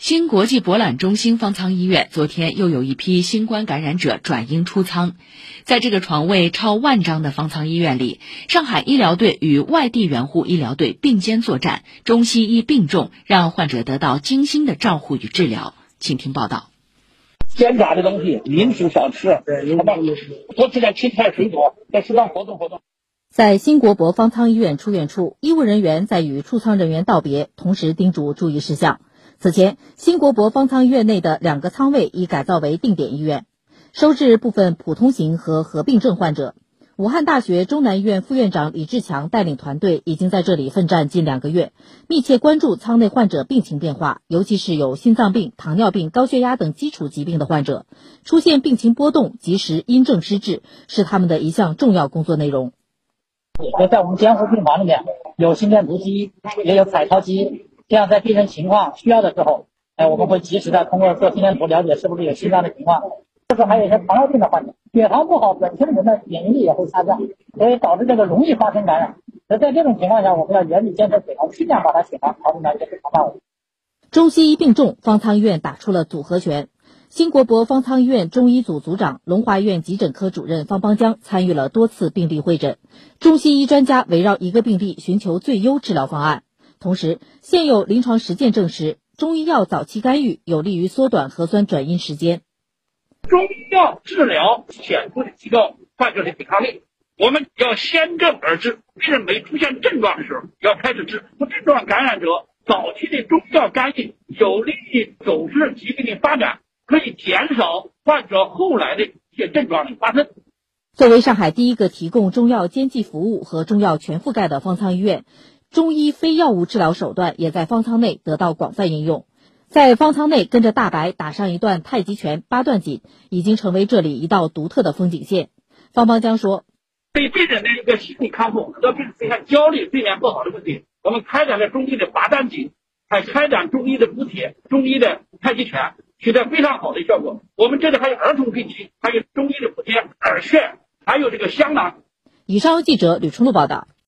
新国际博览中心方舱医院昨天又有一批新冠感染者转阴出舱，在这个床位超万张的方舱医院里，上海医疗队与外地援护医疗队并肩作战，中西医并重，让患者得到精心的照护与治疗。请听报道。煎炸的东西、零食少吃，好吧？多吃点青菜、水果，再适当活动活动。在新国博方舱医院出院处，医务人员在与出舱人员道别，同时叮嘱注意事项。此前，新国博方舱医院内的两个舱位已改造为定点医院，收治部分普通型和合并症患者。武汉大学中南医院副院长李志强带领团队已经在这里奋战近两个月，密切关注舱内患者病情变化，尤其是有心脏病、糖尿病、高血压等基础疾病的患者，出现病情波动，及时因症施治，是他们的一项重要工作内容。在我们监护病房里面，有心电图机，也有彩超机。这样，在病人情况需要的时候，哎，我们会及时的通过做心电图了解是不是有心脏的情况。这时候还有一些糖尿病的患者，血糖不好，本身人的免疫力也会下降，所以导致这个容易发生感染。那在这种情况下，我们要严密监测血糖，尽量把他血糖调整到一个正常范围。中西医并重，方舱医院打出了组合拳。新国博方舱医院中医组组长、龙华医院急诊科主任方邦江参与了多次病例会诊，中西医专家围绕一个病例寻求最优治疗方案。同时，现有临床实践证实，中医药早期干预有利于缩短核酸转阴时间。中医药治疗显著的提高患者的抵抗力。我们要先症而治，病人没出现症状的时候要开始治。无症状感染者早期的中药干预有利于阻止疾病的发展，可以减少患者后来的一些症状的发生。作为上海第一个提供中药监济服务和中药全覆盖的方舱医院。中医非药物治疗手段也在方舱内得到广泛应用，在方舱内跟着大白打上一段太极拳、八段锦，已经成为这里一道独特的风景线。方邦江说：“对病人的一个心理康复，很多病人出现焦虑、睡眠不好的问题，我们开展了中医的八段锦，还开展中医的补铁、中医的太极拳，取得非常好的效果。我们这里还有儿童病区，还有中医的补贴、耳穴，还有这个香囊。”以上由记者吕春露报道。